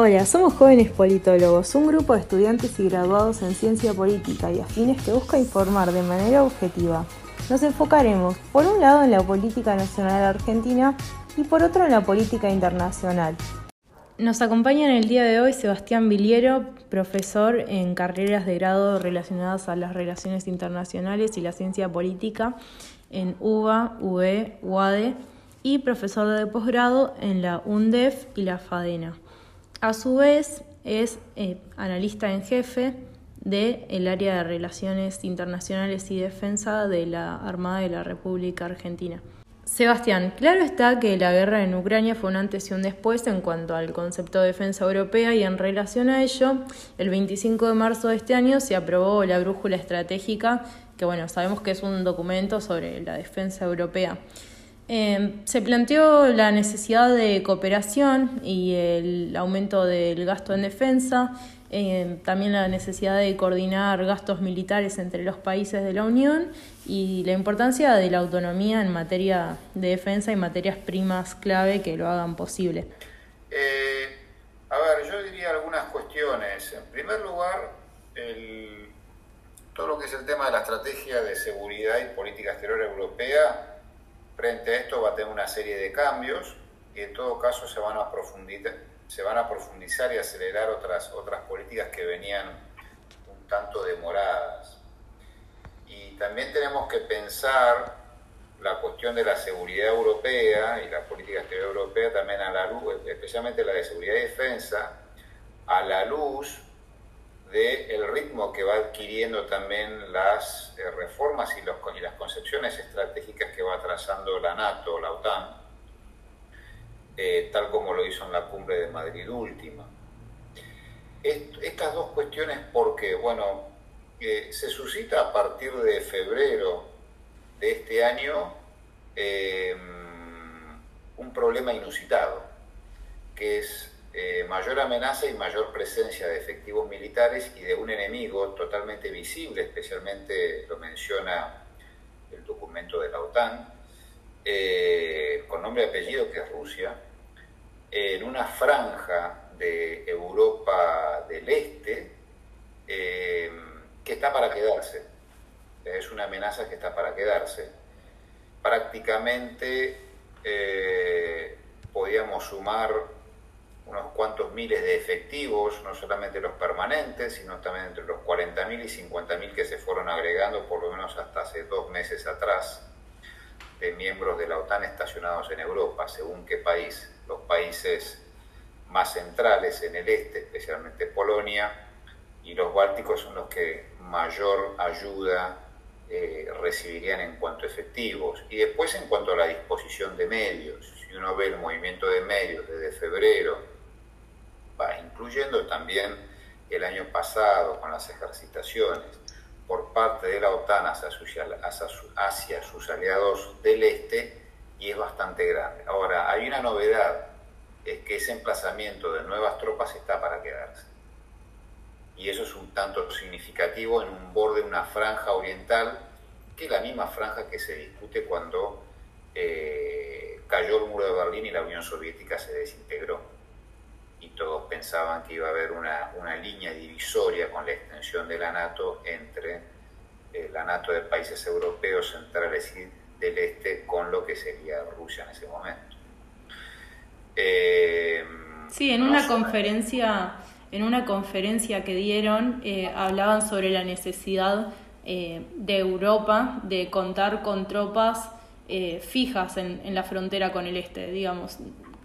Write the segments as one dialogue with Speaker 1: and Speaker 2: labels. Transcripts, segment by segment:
Speaker 1: Hola, somos jóvenes politólogos, un grupo de estudiantes y graduados en ciencia política y afines que busca informar de manera objetiva. Nos enfocaremos, por un lado, en la política nacional argentina y por otro en la política internacional. Nos acompaña en el día de hoy Sebastián Viliero, profesor en carreras de grado relacionadas a las relaciones internacionales y la ciencia política en UBA, UE, UADE y profesor de posgrado en la UNDEF y la FADENA. A su vez, es eh, analista en jefe del área de Relaciones Internacionales y Defensa de la Armada de la República Argentina. Sebastián, claro está que la guerra en Ucrania fue un antes y un después en cuanto al concepto de defensa europea y en relación a ello, el 25 de marzo de este año se aprobó la brújula estratégica, que bueno, sabemos que es un documento sobre la defensa europea. Em, se planteó la necesidad de cooperación y el aumento del gasto en defensa, em, también la necesidad de coordinar gastos militares entre los países de la Unión y la importancia de la autonomía en materia de defensa y materias primas clave que lo hagan posible.
Speaker 2: Eh, a ver, yo diría algunas cuestiones. En primer lugar, todo lo que es el tema de la estrategia de seguridad y política exterior europea Frente a esto va a tener una serie de cambios y en todo caso se van a profundizar, se van a profundizar y acelerar otras, otras políticas que venían un tanto demoradas. Y también tenemos que pensar la cuestión de la seguridad europea y la política exterior europea también a la luz, especialmente la de seguridad y defensa, a la luz del ritmo que va adquiriendo también las eh, reformas y, las concepciones estratégicas que va trazando la NATO, la OTAN, eh, tal como lo hizo en la cumbre de Madrid última. estas dos cuestiones porque, bueno, eh, se suscita a partir de febrero de este año un problema inusitado, que es eh, mayor amenaza y mayor presencia de efectivos militares y de un enemigo totalmente visible, especialmente lo menciona el documento de la OTAN, eh, con nombre y apellido que es Rusia, en una franja de Europa del Este eh, que está para quedarse. Es una amenaza que está para quedarse. Prácticamente podíamos sumar unos cuantos miles de efectivos, no solamente los permanentes, sino también entre los 40.000 y 50.000 que se fueron agregando por lo menos hasta hace dos meses atrás de miembros de la OTAN estacionados en Europa, según qué país. Los países más centrales en el este, especialmente Polonia, y los bálticos son los que mayor ayuda eh, recibirían en cuanto a efectivos. Y después en cuanto a la disposición de medios, si uno ve el movimiento de medios desde febrero incluyendo también el año pasado con las ejercitaciones por parte de la OTAN hacia sus, aliados del este y es bastante grande. Ahora, hay una novedad, es que ese emplazamiento de nuevas tropas está para quedarse. Y eso es un tanto significativo en un borde de una franja oriental, que es la misma franja que se discute cuando eh, cayó el muro de Berlín y la Unión Soviética se desintegró y todos pensaban que iba a haber una, una línea divisoria con la extensión de la NATO entre eh, la NATO de países europeos centrales y del este con lo que sería Rusia en ese momento.
Speaker 1: Eh, sí, en una conferencia, en una conferencia que dieron, eh, hablaban sobre la necesidad de Europa de contar con tropas fijas en, en la frontera con el este, digamos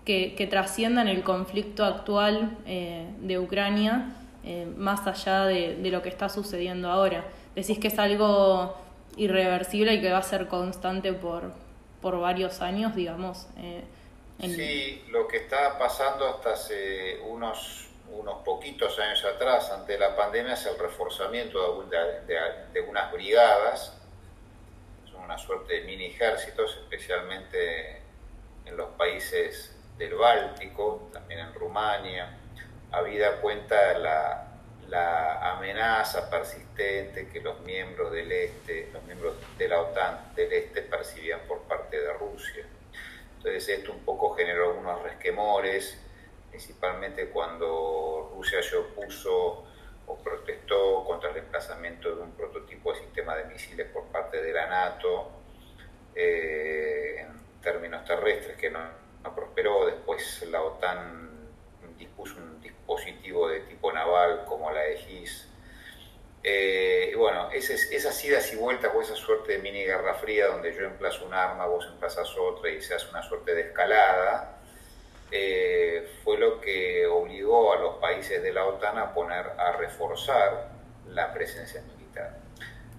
Speaker 1: que, trasciendan el conflicto actual eh, de Ucrania eh, más allá de, lo que está sucediendo ahora. Decís que es algo irreversible y que va a ser constante por, por varios años, digamos.
Speaker 2: Eh, sí, lo que está pasando hasta hace unos, unos poquitos años atrás, ante la pandemia, es el reforzamiento de, de unas brigadas, son una suerte de mini ejércitos, especialmente en los países del Báltico, también en Rumania, habida cuenta la, la amenaza persistente que los miembros del este, los miembros de la OTAN del este percibían por parte de Rusia. Entonces esto un poco generó unos resquemores principalmente cuando Rusia se opuso o protestó contra el emplazamiento de un prototipo de sistema de misiles por parte de la NATO eh, en términos terrestres que no, prosperó. Después la OTAN dispuso un dispositivo de tipo naval como la EGIS. Eh, y bueno, esas idas y vueltas o esa suerte de mini guerra fría donde yo emplazo un arma, vos emplazas otra y se hace una suerte de escalada, eh, fue lo que obligó a los países de la OTAN a poner, a reforzar la presencia militar.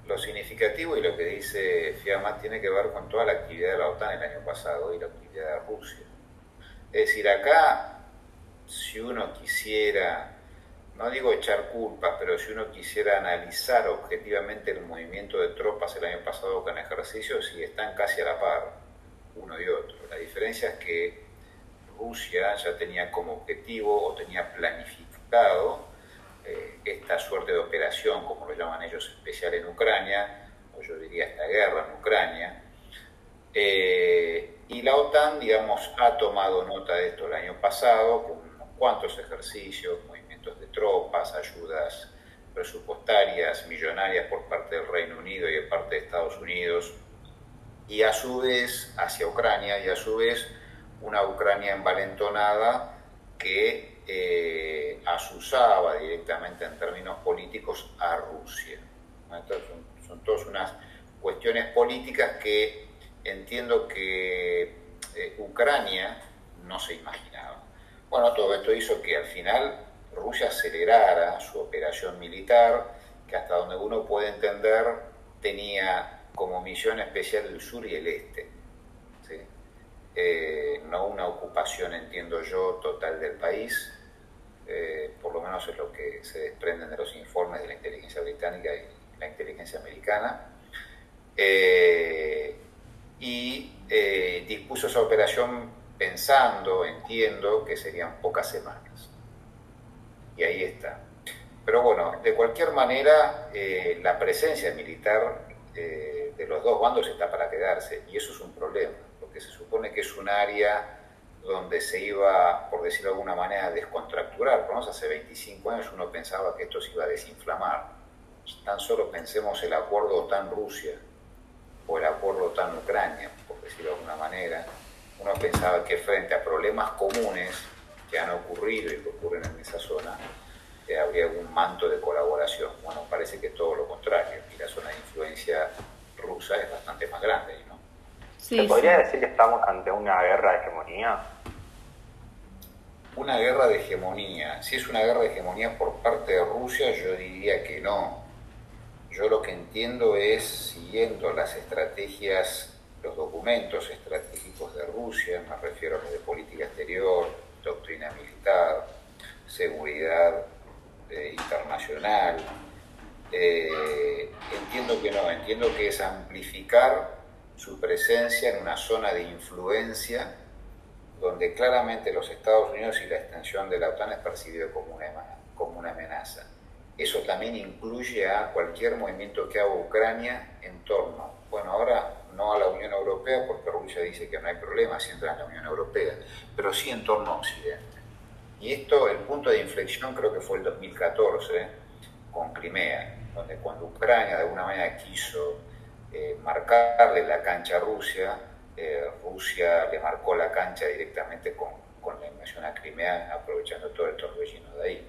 Speaker 2: Lo significativo y lo que dice Fiamma tiene que ver con toda la actividad de la OTAN el año pasado y la actividad de Rusia. Es decir, acá, si uno quisiera, no digo echar culpas, pero si uno quisiera analizar objetivamente el movimiento de tropas el año pasado con ejercicios, sí están casi a la par, uno y otro. La diferencia es que Rusia ya tenía como objetivo o tenía planificado eh, esta suerte de operación, como lo llaman ellos, especial en Ucrania, o yo diría esta guerra en Ucrania. Eh, y la OTAN, digamos, ha tomado nota de esto el año pasado con unos cuantos ejercicios, movimientos de tropas, ayudas presupuestarias millonarias por parte del Reino Unido y de parte de Estados Unidos, y a su vez hacia Ucrania, y a su vez una Ucrania envalentonada que eh, asusaba directamente en términos políticos a Rusia. son, todas unas cuestiones políticas que entiendo que eh, Ucrania no se imaginaba. Bueno, todo esto hizo que al final Rusia acelerara su operación militar, que hasta donde uno puede entender tenía como misión especial el sur y el este. Eh, no una ocupación, entiendo yo, total del país, eh, por lo menos es lo que se desprenden de los informes de la inteligencia británica y la inteligencia americana, y dispuso esa operación pensando, entiendo, que serían pocas semanas. Y ahí está. Pero bueno, de cualquier manera, la presencia militar de los dos bandos está para quedarse, y eso es un problema que se supone que es un área donde se iba, por decirlo de alguna manera, a descontracturar. Hace 25 años uno pensaba que esto se iba a desinflamar. Tan solo pensemos el acuerdo OTAN-Rusia o el acuerdo OTAN-Ucrania, por decirlo de alguna manera. Uno pensaba que frente a problemas comunes que han ocurrido y que ocurren en esa zona, eh, habría algún manto de colaboración. Bueno, parece que todo lo contrario, y la zona de influencia rusa es bastante más grande. ¿no?
Speaker 3: ¿Se podría decir que estamos ante una guerra de hegemonía?
Speaker 2: Una guerra de hegemonía. Si es una guerra de hegemonía por parte de Rusia, yo diría que no. Yo lo que entiendo es, siguiendo las estrategias, los documentos estratégicos de Rusia, me refiero a los de política exterior, doctrina militar, seguridad eh, internacional, eh, entiendo que no, entiendo que es amplificar su presencia en una zona de influencia donde claramente los Estados Unidos y la extensión de la OTAN es percibido como una, como una amenaza. Eso también incluye a cualquier movimiento que haga Ucrania en torno, bueno, ahora no a la Unión Europea, porque Rusia dice que no hay problema si entra en la Unión Europea, pero sí en torno a Occidente. Y esto, el punto de inflexión creo que fue el 2014, con Crimea, donde cuando Ucrania de alguna manera quiso eh, marcarle la cancha a Rusia. Eh, Rusia le marcó la cancha directamente con, con, la invasión a Crimea, aprovechando todo el torbellino de ahí.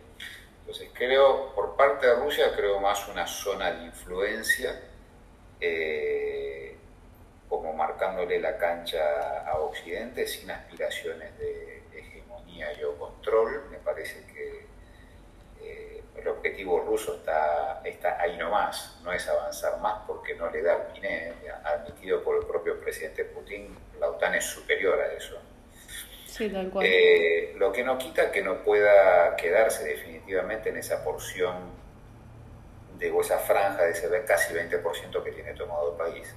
Speaker 2: Creo, por parte de Rusia, creo más una zona de influencia, eh, como marcándole la cancha a Occidente sin aspiraciones de hegemonía y o control. Me parece que el objetivo ruso está, está ahí nomás, no es avanzar más porque no le da el PINE, admitido por el propio presidente Putin, la OTAN es superior a eso. Eh, lo que no quita que no pueda quedarse definitivamente en esa porción de esa franja de ese casi 20% que tiene tomado el país.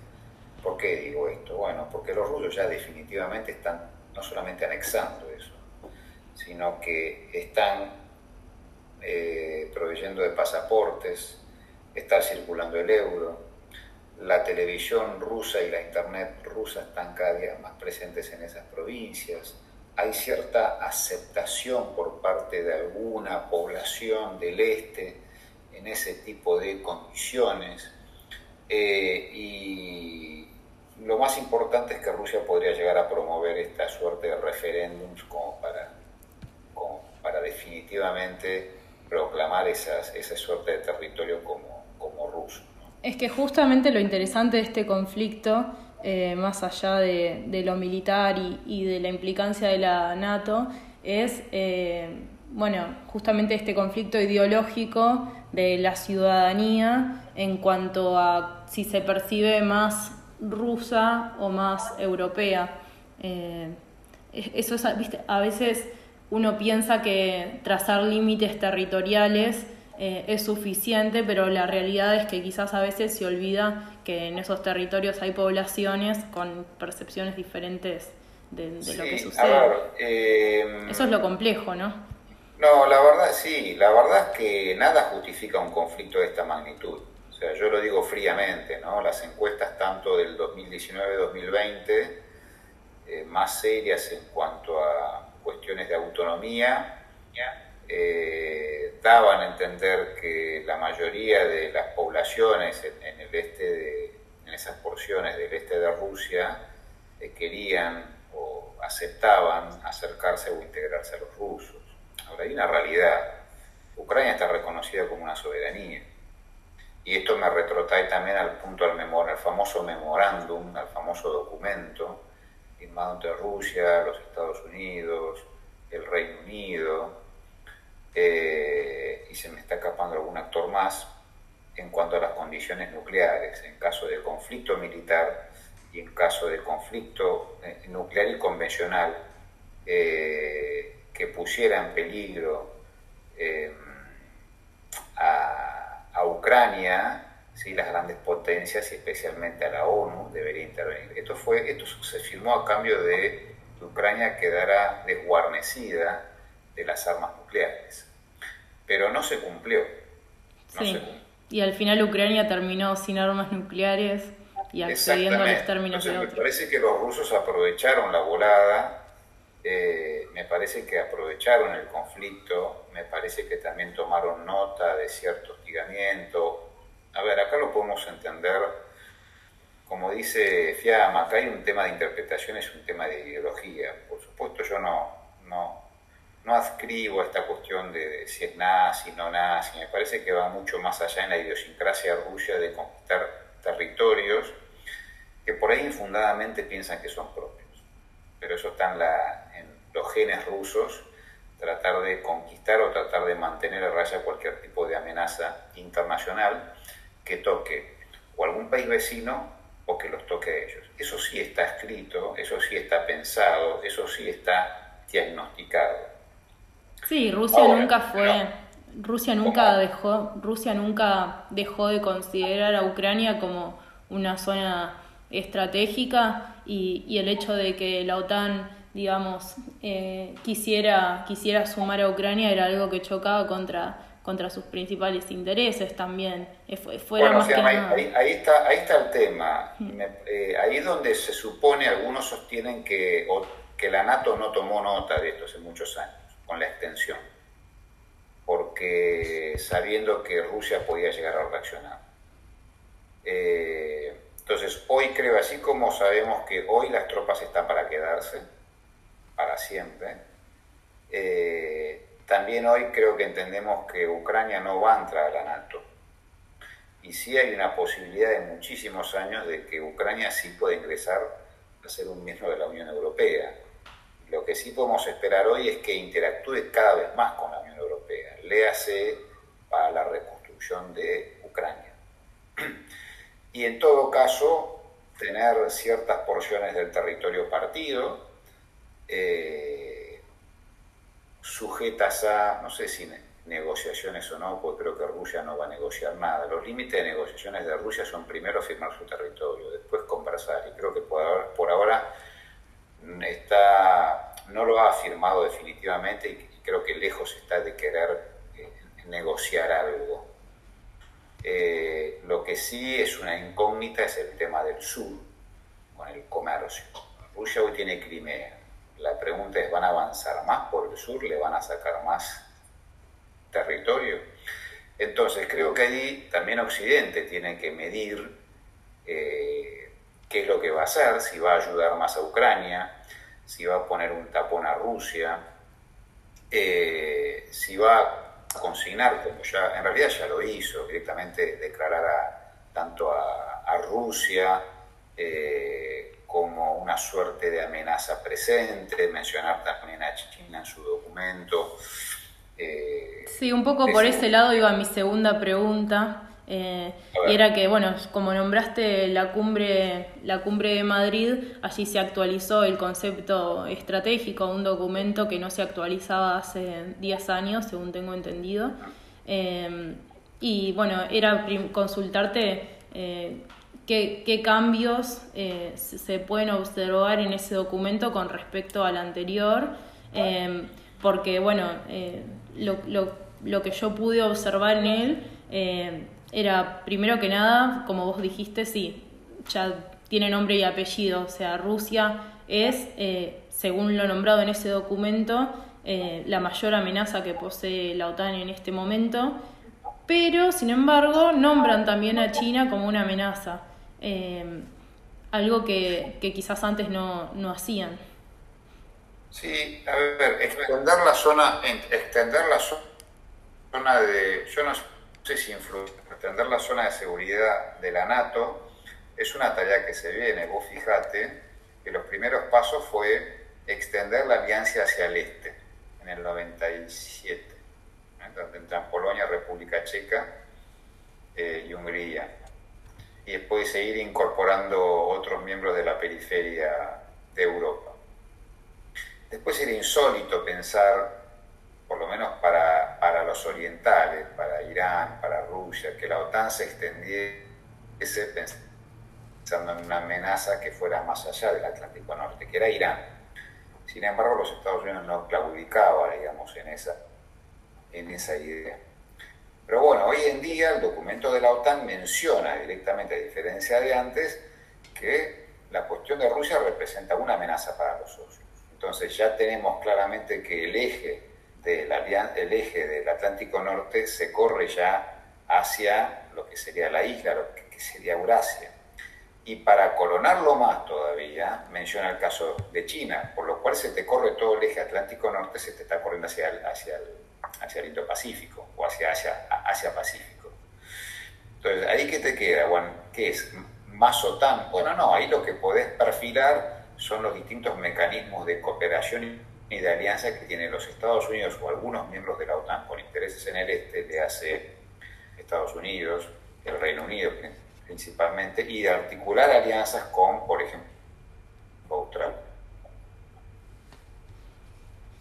Speaker 2: ¿Por qué digo esto? Bueno, porque los rusos ya definitivamente están no solamente anexando eso, sino que están eh, proveyendo de pasaportes, está circulando el euro, la televisión rusa y la internet rusa están cada día más presentes en esas provincias, hay cierta aceptación por parte de alguna población del este en ese tipo de condiciones. Eh, y lo más importante es que Rusia podría llegar a promover esta suerte de referéndums como para, para definitivamente proclamar esas, esa suerte de territorio como, como ruso.
Speaker 1: Es que justamente lo interesante de este conflicto eh, más allá de, lo militar y, de la implicancia de la NATO, es, eh, bueno, justamente este conflicto ideológico de la ciudadanía en cuanto a si se percibe más rusa o más europea. Eh, eso es, a veces uno piensa que trazar límites territoriales eh, es suficiente, pero la realidad es que quizás a veces se olvida que en esos territorios hay poblaciones con percepciones diferentes de, lo que sucede. Em, Eso es lo complejo, ¿no?
Speaker 2: No, la verdad sí, la verdad es que nada justifica un conflicto de esta magnitud. O sea, yo lo digo fríamente, ¿no? Las encuestas tanto del 2019-2020, eh, más serias en cuanto a cuestiones de autonomía, eh, daban a entender que la mayoría de las poblaciones en, el este de, en esas porciones del este de Rusia eh, querían o aceptaban acercarse o integrarse a los rusos. Ahora hay una realidad. Ucrania está reconocida como una soberanía. Y esto me retrotrae también al punto al, memor, al famoso memorándum, al famoso documento firmado entre Rusia, los Estados Unidos, el Reino Unido, eh, y se me está escapando algún actor más en cuanto a las condiciones nucleares, en caso de conflicto militar y en caso de conflicto eh, nuclear y convencional eh, que pusiera en peligro a, Ucrania, ¿sí? las grandes potencias y especialmente a la ONU debería intervenir. Esto, fue, esto se firmó a cambio de que Ucrania quedara desguarnecida de las armas nucleares pero no se cumplió.
Speaker 1: sí. Y al final Ucrania terminó sin armas nucleares y accediendo a los términos
Speaker 2: de Me parece que los rusos aprovecharon la volada, eh, me parece que aprovecharon el conflicto, me parece que también tomaron nota de cierto hostigamiento. A ver, acá lo podemos entender, como dice Fiamma, acá hay un tema de interpretación, es un tema de ideología. Por supuesto, yo no, no, no adscribo esta cuestión de, si es nazi, no nazi, me parece que va mucho más allá en la idiosincrasia rusa de conquistar territorios que por ahí infundadamente piensan que son propios. Pero eso está en los genes rusos, tratar de conquistar o tratar de mantener a raya cualquier tipo de amenaza internacional que toque o algún país vecino o que los toque a ellos. Eso sí está escrito, eso sí está pensado, eso sí está diagnosticado.
Speaker 1: Sí, Rusia nunca fue, Rusia nunca dejó, Rusia nunca dejó de considerar a Ucrania como una zona estratégica y, el hecho de que la OTAN digamos eh, quisiera quisiera sumar a Ucrania era algo que chocaba contra contra sus principales intereses también.
Speaker 2: Bueno, ahí, está ahí está el tema. Mm. eh, ahí es donde se supone algunos sostienen que que la NATO no tomó nota de esto hace muchos años con la extensión, porque sabiendo que Rusia podía llegar a reaccionar. Eh, entonces, hoy creo, así como sabemos que hoy las tropas están para quedarse, para siempre, eh, también hoy creo que entendemos que Ucrania no va a entrar a la NATO. Y sí hay una posibilidad de muchísimos años de que Ucrania sí pueda ingresar a ser un miembro de la Unión Europea. Lo que sí podemos esperar hoy es que interactúe cada vez más con la Unión Europea, léase para la reconstrucción de Ucrania. Y en todo caso, tener ciertas porciones del territorio partido eh, sujetas a, no sé si negociaciones o no, porque creo que Rusia no va a negociar nada. Los límites de negociaciones de Rusia son primero firmar su territorio, después conversar. Y creo que por ahora, por ahora está, no lo ha afirmado definitivamente y creo que lejos está de querer eh, negociar algo. Eh, lo que sí es una incógnita es el tema del sur, con el comercio. Rusia hoy tiene Crimea, La pregunta es, ¿van a avanzar más por el sur? ¿Le van a sacar más territorio? Entonces, creo que ahí también Occidente tiene que medir eh, qué es lo que va a hacer, si va a ayudar más a Ucrania, si va a poner un tapón a Rusia, eh, si va a consignar, como ya en realidad ya lo hizo, directamente declarar a, tanto a, Rusia eh, como una suerte de amenaza presente, mencionar también a China en su documento.
Speaker 1: Eh, sí, un poco por ese lado iba mi segunda pregunta. Eh, y era que, bueno, como nombraste la cumbre, la cumbre de Madrid, allí se actualizó el concepto estratégico, un documento que no se actualizaba hace 10 años, según tengo entendido. Eh, y bueno, era consultarte eh, qué, cambios se pueden observar en ese documento con respecto al anterior, porque bueno, lo, lo, lo, que yo pude observar en él era, primero que nada, como vos dijiste, sí, ya tiene nombre y apellido, o sea, Rusia es, eh, según lo nombrado en ese documento, eh, la mayor amenaza que posee la OTAN en este momento, pero, sin embargo, nombran también a China como una amenaza, eh, algo que, quizás antes no, no hacían.
Speaker 2: Sí, a ver, extender la zona, extender la zona de, yo no sé si influye extender la zona de seguridad de la NATO es una tarea que se viene. Vos fijate que los primeros pasos fue extender la alianza hacia el este, en el 97, donde entran Polonia, República Checa eh, y Hungría. Y después seguir incorporando otros miembros de la periferia de Europa. Después era insólito pensar por lo menos para, para los orientales, para Irán, para Rusia, que la OTAN se extendiese pensando en una amenaza que fuera más allá del Atlántico Norte, que era Irán. Sin embargo, los Estados Unidos no claudicaban, digamos, en esa, en esa idea. Pero bueno, hoy en día el documento de la OTAN menciona directamente, a diferencia de antes, que la cuestión de Rusia representa una amenaza para los socios. Entonces ya tenemos claramente que el eje el eje del Atlántico Norte se corre ya hacia lo que sería la isla, lo que sería Eurasia. Y para colonarlo más todavía, menciona el caso de China, por lo cual se te corre todo el eje Atlántico Norte, se te está corriendo hacia el, hacia el, hacia el Indo-Pacífico o hacia Asia-Pacífico. Entonces, ¿ahí qué te queda, Juan? ¿Qué es? ¿Más OTAN? Bueno, no, ahí lo que podés perfilar son los distintos mecanismos de cooperación ni de alianza que tienen los Estados Unidos o algunos miembros de la OTAN con intereses en el este, de hace Estados Unidos, el Reino Unido principalmente, y de articular alianzas con, por ejemplo, Australia.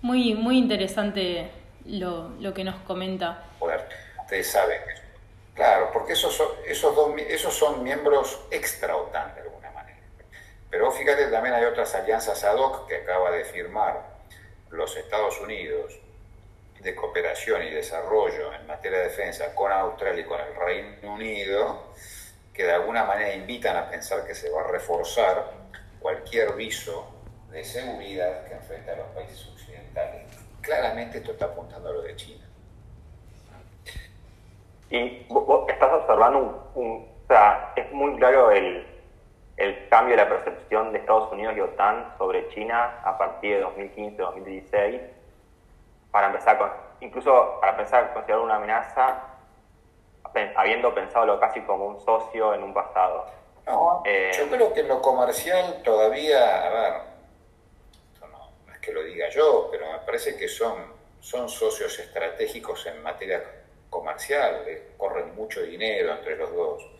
Speaker 1: Muy, muy interesante lo, lo que nos comenta.
Speaker 2: ustedes saben Claro, porque esos son, esos, dos, esos son miembros extra OTAN de alguna manera. Pero fíjate, también hay otras alianzas ad hoc que acaba de firmar los Estados Unidos de cooperación y desarrollo en materia de defensa con Australia y con el Reino Unido, que de alguna manera invitan a pensar que se va a reforzar cualquier viso de seguridad que enfrenta a los países occidentales. Claramente esto está apuntando a lo de China.
Speaker 3: Y vos estás observando un, o sea, es muy claro el, el cambio de la percepción de Estados Unidos y OTAN sobre China a partir de 2015-2016, para empezar con, incluso para a considerar una amenaza, habiendo pensado lo casi como un socio en un pasado.
Speaker 2: No, eh, yo creo que en lo comercial todavía, a ver, no, no, es que lo diga yo, pero me parece que son, son socios estratégicos en materia comercial, corren mucho dinero entre los dos.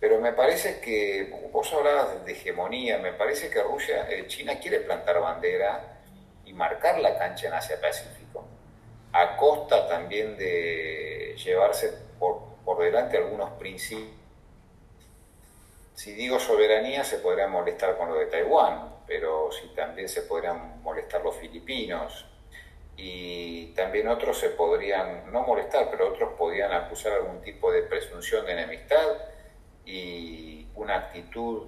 Speaker 2: Pero me parece que, vos hablabas de hegemonía, me parece que Rusia, eh, China quiere plantar bandera y marcar la cancha en Asia-Pacífico, a costa también de llevarse por, por delante algunos principios. Si digo soberanía, se podría molestar con lo de Taiwán, pero si también se podrían molestar los filipinos, y también otros se podrían, no molestar, pero otros podrían acusar algún tipo de presunción de enemistad y una actitud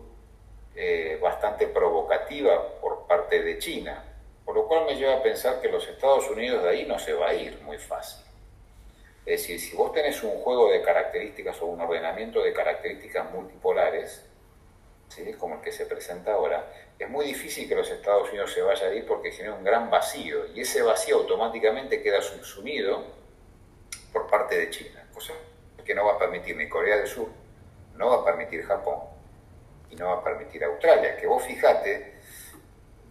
Speaker 2: eh, bastante provocativa por parte de China. Por lo cual me lleva a pensar que los Estados Unidos de ahí no se va a ir muy fácil. Es decir, si vos tenés un juego de características o un ordenamiento de características multipolares, ¿sí? como el que se presenta ahora, es muy difícil que los Estados Unidos se vayan a ir porque genera un gran vacío y ese vacío automáticamente queda subsumido por parte de China, cosa que no va a permitir ni Corea del Sur, no va a permitir Japón y no va a permitir Australia, que vos fijate,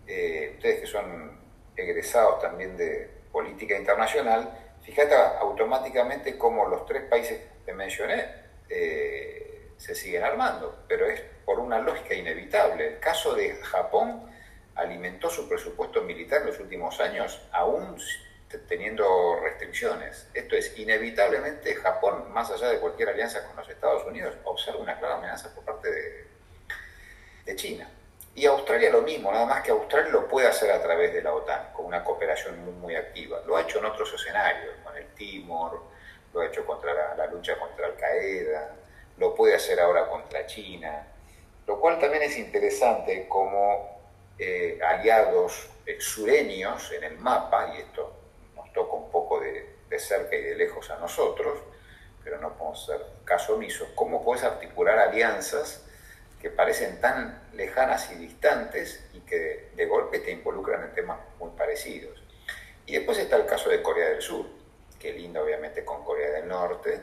Speaker 2: eh, ustedes que son egresados también de política internacional, fíjate automáticamente cómo los tres países que mencioné eh, se siguen armando, pero es por una lógica inevitable. El caso de Japón alimentó su presupuesto militar en los últimos años, aún teniendo restricciones. Esto es, inevitablemente Japón, más allá de cualquier alianza con los Estados Unidos, observa una clara amenaza por parte de, China. Y Australia lo mismo, nada más que Australia lo puede hacer a través de la OTAN, con una cooperación muy, activa. Lo ha hecho en otros escenarios, con el Timor, lo ha hecho contra la, lucha contra Al Qaeda, lo puede hacer ahora contra China, lo cual también es interesante como eh, aliados eh, sureños en el mapa, y esto nos toca un poco cerca y de lejos a nosotros, pero no podemos ser caso omisos, cómo puedes articular alianzas que parecen tan lejanas y distantes y que de golpe te involucran en temas muy parecidos. Y después está el caso de Corea del Sur, que linda obviamente con Corea del Norte,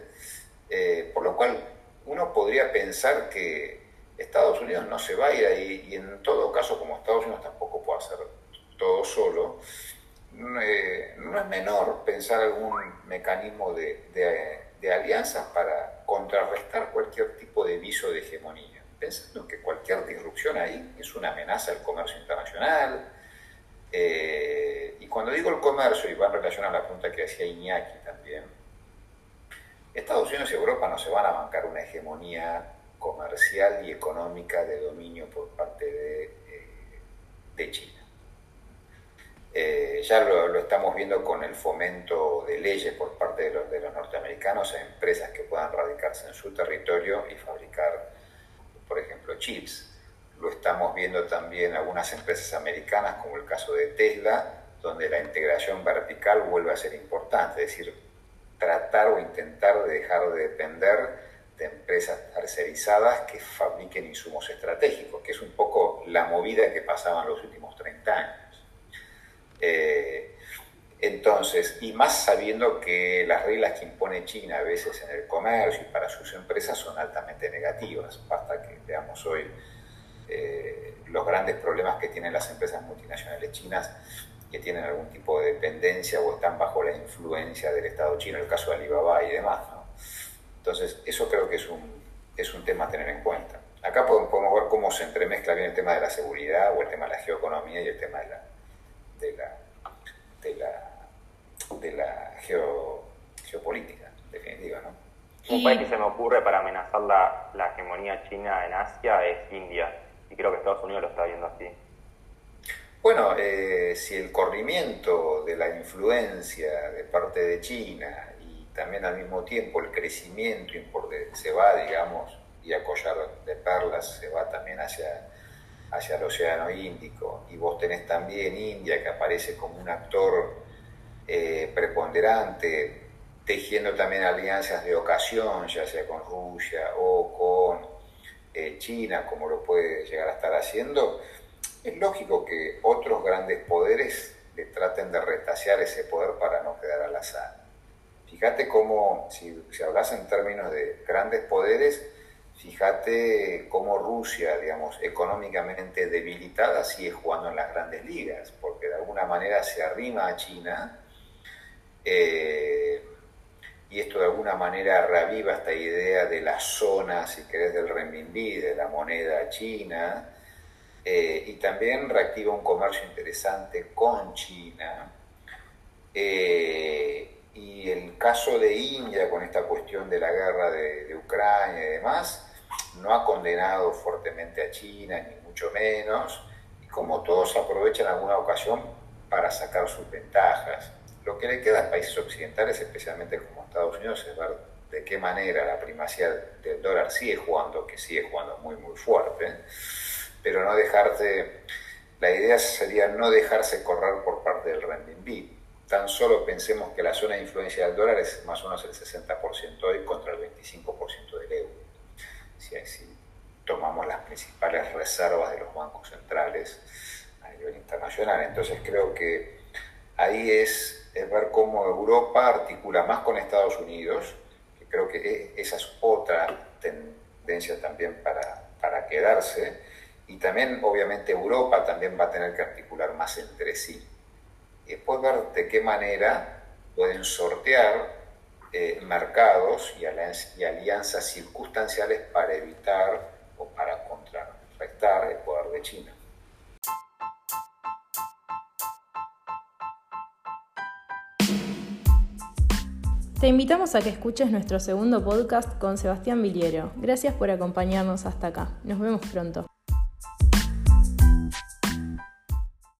Speaker 2: eh, por lo cual uno podría pensar que Estados Unidos no se va a ir ahí y en todo caso como Estados Unidos tampoco puede hacer todo solo, no es menor pensar algún mecanismo de alianzas para contrarrestar cualquier tipo de viso de hegemonía pensando que cualquier disrupción ahí es una amenaza al comercio internacional. Eh, y cuando digo el comercio, y va en relación a la pregunta que hacía Iñaki también, Estados Unidos y Europa no se van a bancar una hegemonía comercial y económica de dominio por parte de, eh, de China. Eh, ya lo, lo, estamos viendo con el fomento de leyes por parte de los, de los norteamericanos a empresas que puedan radicarse en su territorio y fabricar por ejemplo, chips. Lo estamos viendo también algunas empresas americanas, como el caso de Tesla, donde la integración vertical vuelve a ser importante, es decir, tratar o intentar de dejar de depender de empresas tercerizadas que fabriquen insumos estratégicos, que es un poco la movida que pasaba en los últimos 30 años. Eh, entonces, y más sabiendo que las reglas que impone China a veces en el comercio y para sus empresas son altamente negativas. Basta que veamos hoy eh, los grandes problemas que tienen las empresas multinacionales chinas que tienen algún tipo de dependencia o están bajo la influencia del Estado chino, el caso de Alibaba y demás. Entonces, eso creo que es un, es un tema a tener en cuenta. Acá podemos, ver cómo se entremezcla bien el tema de la seguridad o el tema de la geoeconomía y el tema de la, de la de la, de la geopolítica, definitiva. ¿no?
Speaker 3: Un país que se me ocurre para amenazar la, la hegemonía china en Asia es India, y creo que Estados Unidos lo está viendo así.
Speaker 2: Bueno, eh, si el corrimiento de la influencia de parte de China y también al mismo tiempo el crecimiento se va, digamos, y a collar de perlas se va también hacia hacia el Océano Índico, y vos tenés también India que aparece como un actor eh, preponderante, tejiendo también alianzas de ocasión, ya sea con Rusia o con eh, China, como lo puede llegar a estar haciendo, es lógico que otros grandes poderes le traten de retasear ese poder para no quedar al azar. Fíjate cómo, si, si hablas en términos de grandes poderes, Fíjate cómo Rusia, digamos, económicamente debilitada, sigue jugando en las grandes ligas, porque de alguna manera se arrima a China eh, y esto de alguna manera reaviva esta idea de la zona, si querés, del renminbi, de la moneda china, eh, y también reactiva un comercio interesante con China. Eh, y el caso de India con esta cuestión de la guerra de, de Ucrania y demás, no ha condenado fuertemente a China, ni mucho menos, y como todos aprovechan alguna ocasión para sacar sus ventajas. Lo que le queda a países occidentales, especialmente como Estados Unidos, es ver de qué manera la primacía del dólar sigue jugando, que sigue jugando muy, muy fuerte, pero no dejarse la idea sería no dejarse correr por parte del renminbi. Tan solo pensemos que la zona de influencia del dólar es más o menos el 60% hoy contra el 25% del euro. Si, si tomamos las principales reservas de los bancos centrales a nivel internacional. Entonces creo que ahí es, es ver cómo Europa articula más con Estados Unidos, que creo que esa es otra tendencia también para, para quedarse y también, obviamente, Europa también va a tener que articular más entre sí. Y después ver de qué manera pueden sortear eh, mercados y, y alianzas circunstanciales para evitar o para contrarrestar el poder de China.
Speaker 1: Te invitamos a que escuches nuestro segundo podcast con Sebastián Viliero. Gracias por acompañarnos hasta acá. Nos vemos pronto.